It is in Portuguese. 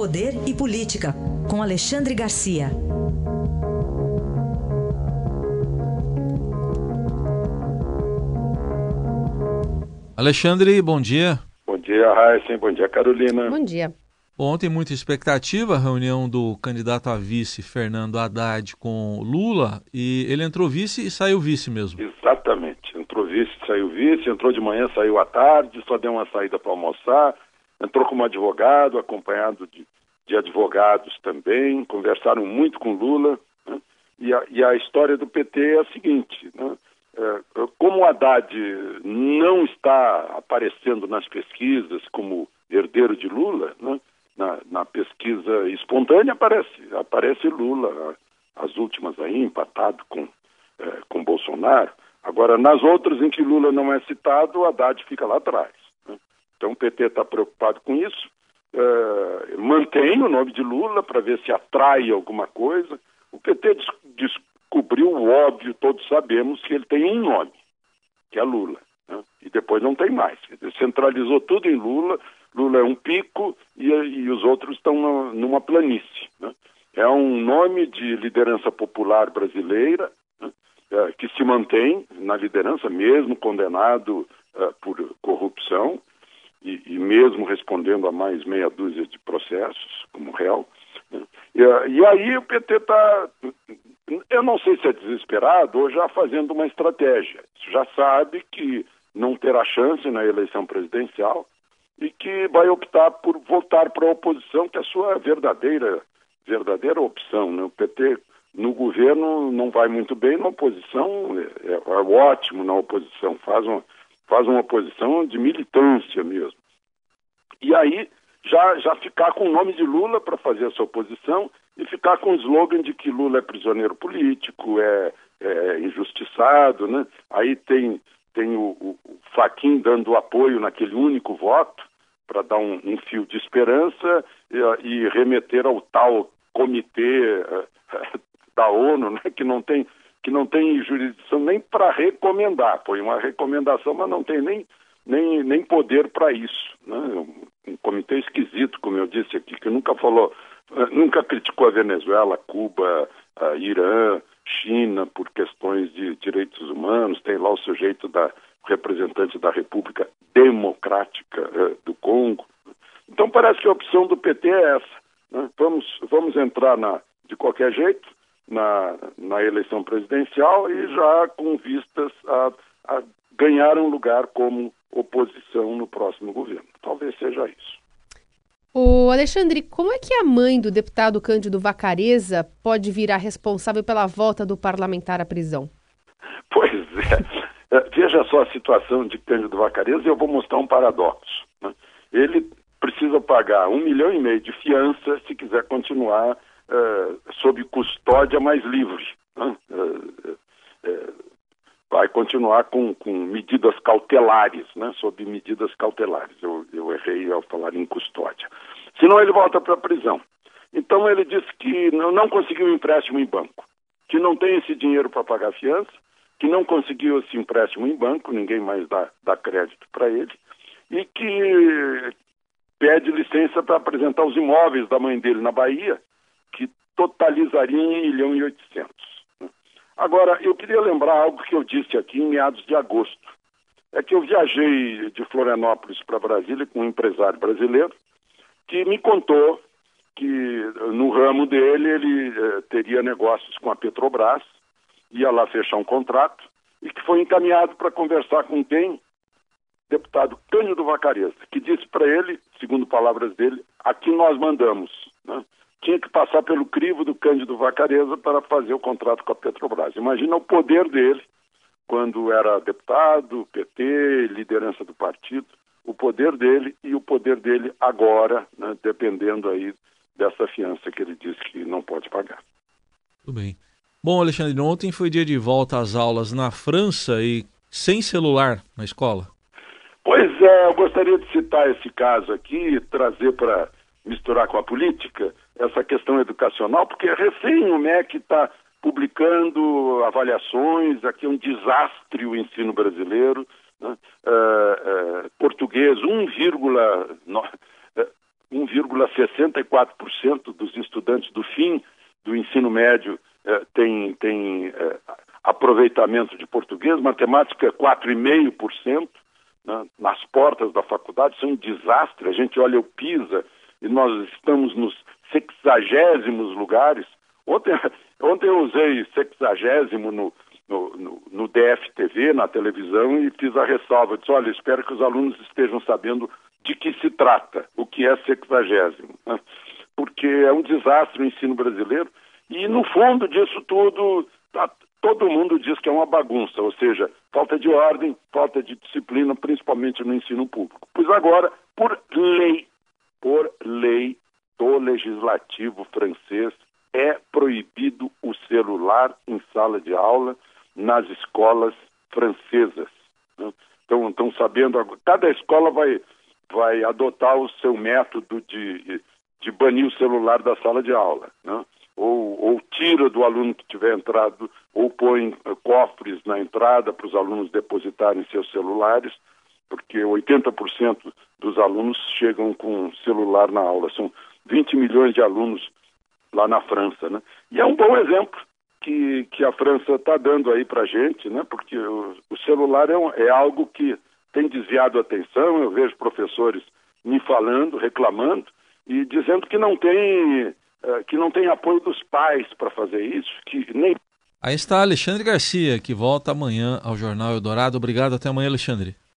Poder e Política, com Alexandre Garcia. Alexandre, bom dia. Bom dia, Raíssa. Bom dia, Carolina. Bom dia. Ontem, muita expectativa, a reunião do candidato a vice, Fernando Haddad, com Lula, e ele entrou vice e saiu vice mesmo. Exatamente. Entrou vice, saiu vice, entrou de manhã, saiu à tarde, só deu uma saída para almoçar, entrou como advogado, acompanhado de, de advogados também, conversaram muito com Lula. Né? E, a, e, a, história do PT é a seguinte: né? é, como o Haddad não está aparecendo nas pesquisas como herdeiro de Lula, né? na, na, pesquisa espontânea aparece, aparece Lula, as últimas aí, empatado com, é, com Bolsonaro. Agora, nas outras em que Lula não é citado, o Haddad fica lá atrás. Então o PT está preocupado com isso, é, mantém o nome de Lula para ver se atrai alguma coisa. O PT des descobriu o óbvio, todos sabemos que ele tem um nome, que é Lula. Né? E depois não tem mais. Ele centralizou tudo em Lula. Lula é um pico e, e os outros estão numa planície. Né? É um nome de liderança popular brasileira né? é, que se mantém na liderança, mesmo condenado uh, por corrupção mesmo respondendo a mais meia dúzia de processos como réu. Né? E, e, aí o PT está, eu não sei se é desesperado ou já fazendo uma estratégia. Já sabe que não terá chance na eleição presidencial e que vai optar por voltar para a oposição, que é a sua verdadeira, verdadeira opção. Né? O PT no governo não vai muito bem, na oposição é, é ótimo na oposição, faz uma faz uma posição de militância mesmo. E aí já, já ficar com o nome de Lula para fazer essa oposição e ficar com o slogan de que Lula é prisioneiro político, é, é injustiçado, né? Aí tem, tem o, o, o Faquin dando apoio naquele único voto para dar um, um, fio de esperança e, e, remeter ao tal comitê uh, da ONU, né? Que não tem que não tem jurisdição nem para recomendar. Foi uma recomendação, mas não tem nem, nem, nem poder para isso. Né? Um comitê esquisito, como eu disse aqui, que nunca falou, eh, nunca criticou a Venezuela, Cuba, a Irã, China por questões de direitos humanos, tem lá o sujeito da representante da República Democrática uh, do Congo. Então parece que a opção do PT é essa. Né? Vamos, vamos entrar na, de qualquer jeito, na, na eleição presidencial e já com vistas a, a ganhar um lugar como oposição no próximo governo. Talvez seja isso. O Alexandre, como é que a mãe do deputado Cândido Vacareza pode virar responsável pela volta do parlamentar à prisão? Pois é. é veja só a situação de Cândido Vacareza e eu vou mostrar um paradoxo. Né? Ele precisa pagar um milhão e meio de fiança se quiser continuar uh, sob custódia mais livre. Vai continuar com, com medidas cautelares, né? sob medidas cautelares. Eu, eu errei ao falar em custódia. Senão ele volta para a prisão. Então ele disse que não, não conseguiu empréstimo em banco, que não tem esse dinheiro para pagar fiança, que não conseguiu esse empréstimo em banco, ninguém mais dá, dá crédito para ele, e que pede licença para apresentar os imóveis da mãe dele na Bahia, totalizaria 1 milhão e 800. Agora, eu queria lembrar algo que eu disse aqui em meados de agosto. É que eu viajei de Florianópolis para Brasília com um empresário brasileiro que me contou que no ramo dele ele eh, teria negócios com a Petrobras, ia lá fechar um contrato e que foi encaminhado para conversar com quem? Deputado Cândido Vacareza, que disse para ele, segundo palavras dele, aqui nós mandamos. Né? Tinha que passar pelo crivo do Cândido Vacareza para fazer o contrato com a Petrobras. Imagina o poder dele quando era deputado, PT, liderança do partido, o poder dele e o poder dele agora, né, dependendo aí dessa fiança que ele disse que não pode pagar. Tudo bem. Bom, Alexandre, ontem foi dia de volta às aulas na França e sem celular na escola. Pois é, eu gostaria de citar esse caso aqui trazer para misturar com a política essa questão educacional, porque recém o MEC está publicando avaliações, aqui é um desastre o ensino brasileiro, né? uh, uh, português 1,7 64% dos estudantes do fim do ensino médio eh, tem, tem aproveitamento de português, matemática é 4,5%, né, nas portas da faculdade, isso é um desastre. A gente olha o PISA e nós estamos nos sexagésimos lugares. Ontem, ontem eu usei sexagésimo no, no, no, no DFTV, na televisão, e fiz a ressalva. Disse, olha, espero que os alunos estejam sabendo de que se trata, o que é sexagésimo. Porque é um desastre o ensino brasileiro. E, no fundo disso tudo, tá, todo mundo diz que é uma bagunça, ou seja, falta de ordem, falta de disciplina, principalmente no ensino público. Pois agora, por lei, por lei do legislativo francês, é proibido o celular em sala de aula nas escolas francesas. Então, estão sabendo, cada escola vai, vai adotar o seu método de, de banir o celular da sala de aula. Né? ou, ou tira do aluno que tiver entrado, ou põe uh, cofres na entrada para os alunos depositarem seus celulares, porque 80% dos alunos chegam com celular na aula. São 20 milhões de alunos lá na França, né? E é um bom exemplo que, que a França está dando aí para a gente, né? Porque o, o celular é, um, é algo que tem desviado a atenção. Eu vejo professores me falando, reclamando e dizendo que não tem eh, que não tem apoio dos pais para fazer isso, que nem. Aí está Alexandre Garcia, que volta amanhã ao Jornal Eldorado. Obrigado, até amanhã, Alexandre.